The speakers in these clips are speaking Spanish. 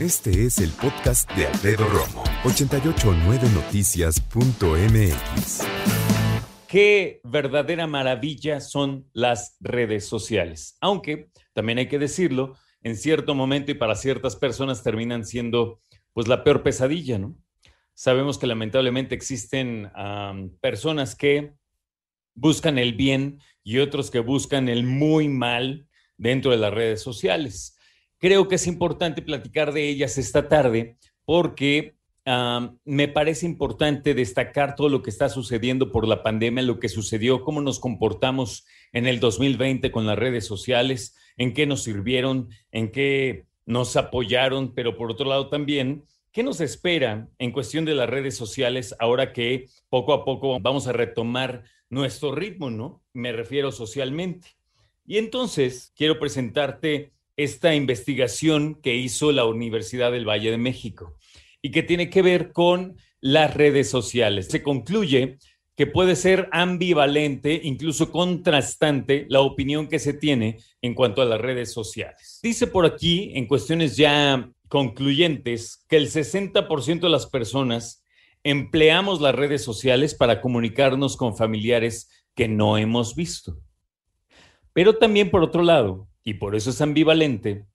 Este es el podcast de Alfredo Romo. 889noticias.mx. Qué verdadera maravilla son las redes sociales. Aunque, también hay que decirlo, en cierto momento y para ciertas personas terminan siendo pues la peor pesadilla, ¿no? Sabemos que lamentablemente existen personas que buscan el bien y otros que buscan el muy mal dentro de las redes sociales. Creo que es importante platicar de ellas esta tarde porque me parece importante destacar todo lo que está sucediendo por la pandemia, lo que sucedió, cómo nos comportamos en el 2020 con las redes sociales, en qué nos sirvieron, en qué nos apoyaron, pero por otro lado también, ¿qué nos espera en cuestión de las redes sociales ahora que poco a poco vamos a retomar nuestro ritmo, ¿no? Me refiero socialmente. Y entonces quiero presentarte esta investigación que hizo la Universidad del Valle de México y que tiene que ver con las redes sociales. Se concluye que puede ser ambivalente, incluso contrastante, la opinión que se tiene en cuanto a las redes sociales. Dice por aquí, en cuestiones ya concluyentes, que el 60% de las personas empleamos las redes sociales para comunicarnos con familiares que no hemos visto. Pero también, por otro lado, y por eso es ambivalente,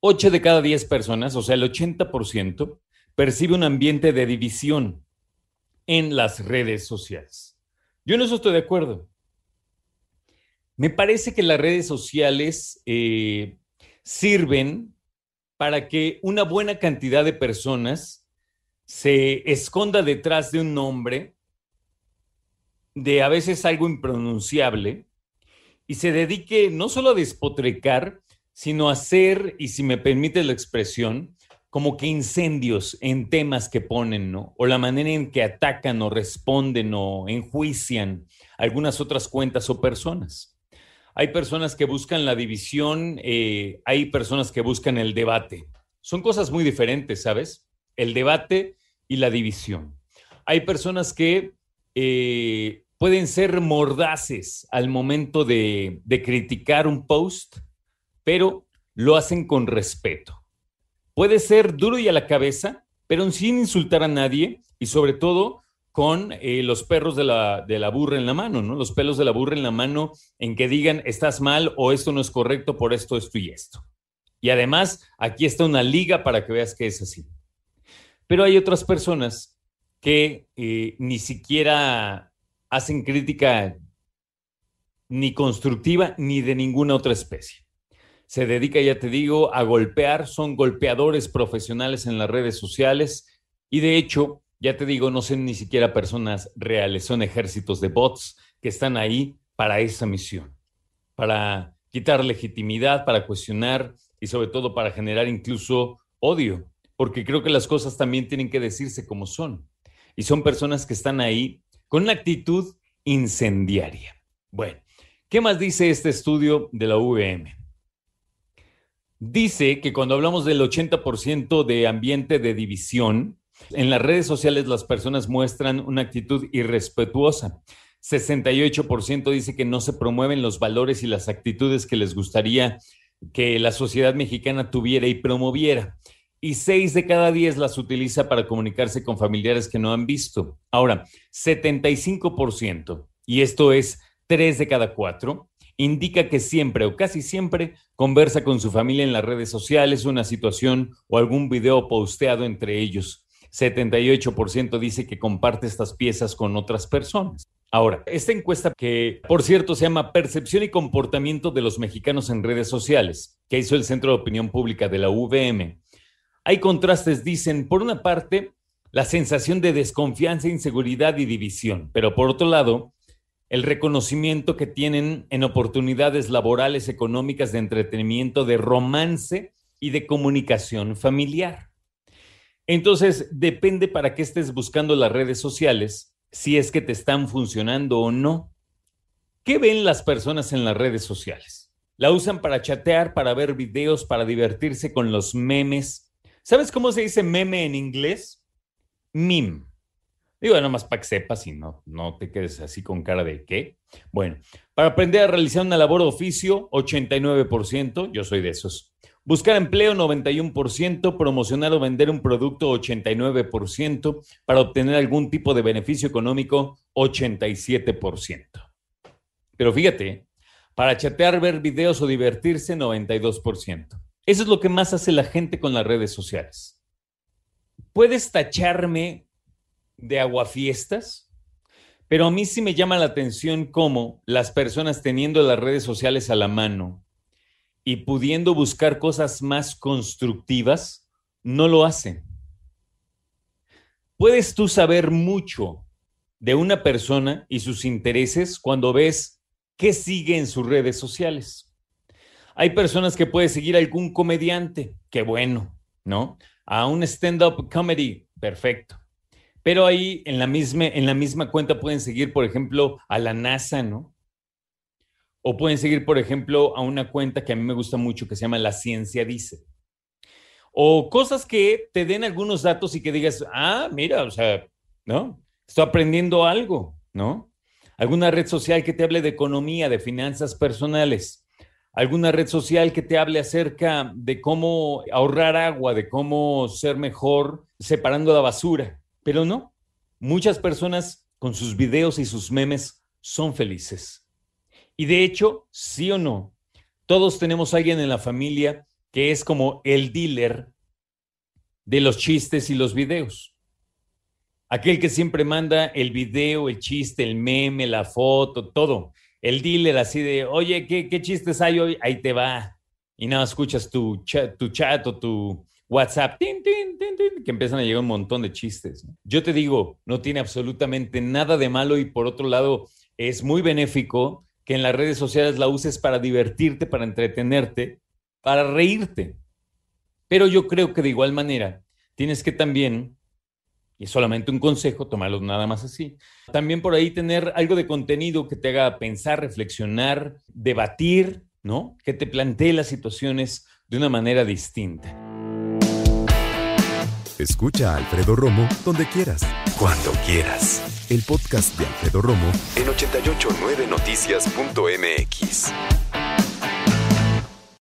8 de cada 10 personas, o sea, el 80%, percibe un ambiente de división en las redes sociales. Yo en eso estoy de acuerdo. Me parece que las redes sociales eh, sirven para que una buena cantidad de personas se esconda detrás de un nombre, de a veces algo impronunciable, y se dedique no solo a despotrecar, sino a hacer, y si me permite la expresión, como que incendios en temas que ponen, ¿no? O la manera en que atacan o responden o enjuician algunas otras cuentas o personas. Hay personas que buscan la división, eh, hay personas que buscan el debate. Son cosas muy diferentes, ¿sabes? El debate y la división. Hay personas que eh, pueden ser mordaces al momento de, de criticar un post, pero lo hacen con respeto puede ser duro y a la cabeza, pero sin insultar a nadie y sobre todo con eh, los perros de la, de la, burra en la mano, ¿no? Los pelos de la burra en la mano en que digan estás mal o esto no es correcto por esto, esto y esto. Y además, aquí está una liga para que veas que es así. Pero hay otras personas que eh, ni siquiera hacen crítica ni constructiva ni de ninguna otra especie se dedica, ya te digo, a golpear, son golpeadores profesionales en las redes sociales y de hecho, ya te digo, no son ni siquiera personas reales, son ejércitos de bots que están ahí para esa misión, para quitar legitimidad, para cuestionar y sobre todo para generar incluso odio, porque creo que las cosas también tienen que decirse como son. Y son personas que están ahí con una actitud incendiaria. Bueno, ¿qué más dice este estudio de la UVM? dice que cuando hablamos del 80% de ambiente de división, en las redes sociales las personas muestran una actitud irrespetuosa. 68% dice que no se promueven los valores y las actitudes que les gustaría que la sociedad mexicana tuviera y promoviera. Y 6 de cada 10 las utiliza para comunicarse con familiares que no han visto. Ahora, 75%, y esto es 3 de cada 4, indica que siempre o casi siempre conversa con su familia en las redes sociales, una situación o algún video posteado entre ellos. 78% dice que comparte estas piezas con otras personas. Ahora, esta encuesta que, por cierto, se llama Percepción y Comportamiento de los Mexicanos en Redes Sociales, que hizo el Centro de Opinión Pública de la UVM, hay contrastes, dicen, por una parte, la sensación de desconfianza, inseguridad y división, pero por otro lado, el reconocimiento que tienen en oportunidades laborales, económicas, de entretenimiento, de romance y de comunicación familiar. Entonces, depende para qué estés buscando las redes sociales, si es que te están funcionando o no. ¿Qué ven las personas en las redes sociales? La usan para chatear, para ver videos, para divertirse con los memes. ¿Sabes cómo se dice meme en inglés? Meme. Digo, nada más para que sepas y no, te quedes así con cara de qué. Bueno, para aprender a realizar una labor de oficio, 89%, yo soy de esos. Buscar empleo, 91%, promocionar o vender un producto, 89%, para obtener algún tipo de beneficio económico, 87%. Pero fíjate, para chatear, ver videos o divertirse, 92%. Eso es lo que más hace la gente con las redes sociales. Puedes tacharme de aguafiestas, pero a mí sí me llama la atención cómo las personas teniendo las redes sociales a la mano y pudiendo buscar cosas más constructivas, no lo hacen. Puedes tú saber mucho de una persona y sus intereses cuando ves qué sigue en sus redes sociales. Hay personas que puedes seguir algún comediante, qué bueno, ¿no? A un stand-up comedy, perfecto. Pero ahí en la, misma, en la misma cuenta pueden seguir, por ejemplo, a la NASA, ¿no? O pueden seguir, por ejemplo, a una cuenta que a mí me gusta mucho que se llama La Ciencia Dice. O cosas que te den algunos datos y que digas, ah, mira, o sea, ¿no? Estoy aprendiendo algo, ¿no? Alguna red social que te hable de economía, de finanzas personales. Alguna red social que te hable acerca de cómo ahorrar agua, de cómo ser mejor separando la basura. Pero no, muchas personas con sus videos y sus memes son felices y de hecho, sí o no, todos tenemos alguien en la familia que es como el dealer de los chistes y los videos. Aquel que siempre manda el video, el chiste, el meme, la foto, todo. El dealer así de, oye, ¿qué, qué chistes hay hoy? Ahí te va. Y nada, escuchas tu chat, tu chat o tu WhatsApp, tin, tin, tin, que empiezan a llegar un montón de chistes. Yo te digo, no tiene absolutamente nada de malo y por otro lado es muy benéfico que en las redes sociales la uses para divertirte, para entretenerte, para reírte. Pero yo creo que de igual manera tienes que también, y es solamente un consejo, tomarlo nada más así, también por ahí tener algo de contenido que te haga pensar, reflexionar, debatir, ¿no? Que te plantee las situaciones de una manera distinta. Escucha a Alfredo Romo donde quieras. Cuando quieras. El podcast de Alfredo Romo en 889noticias.mx.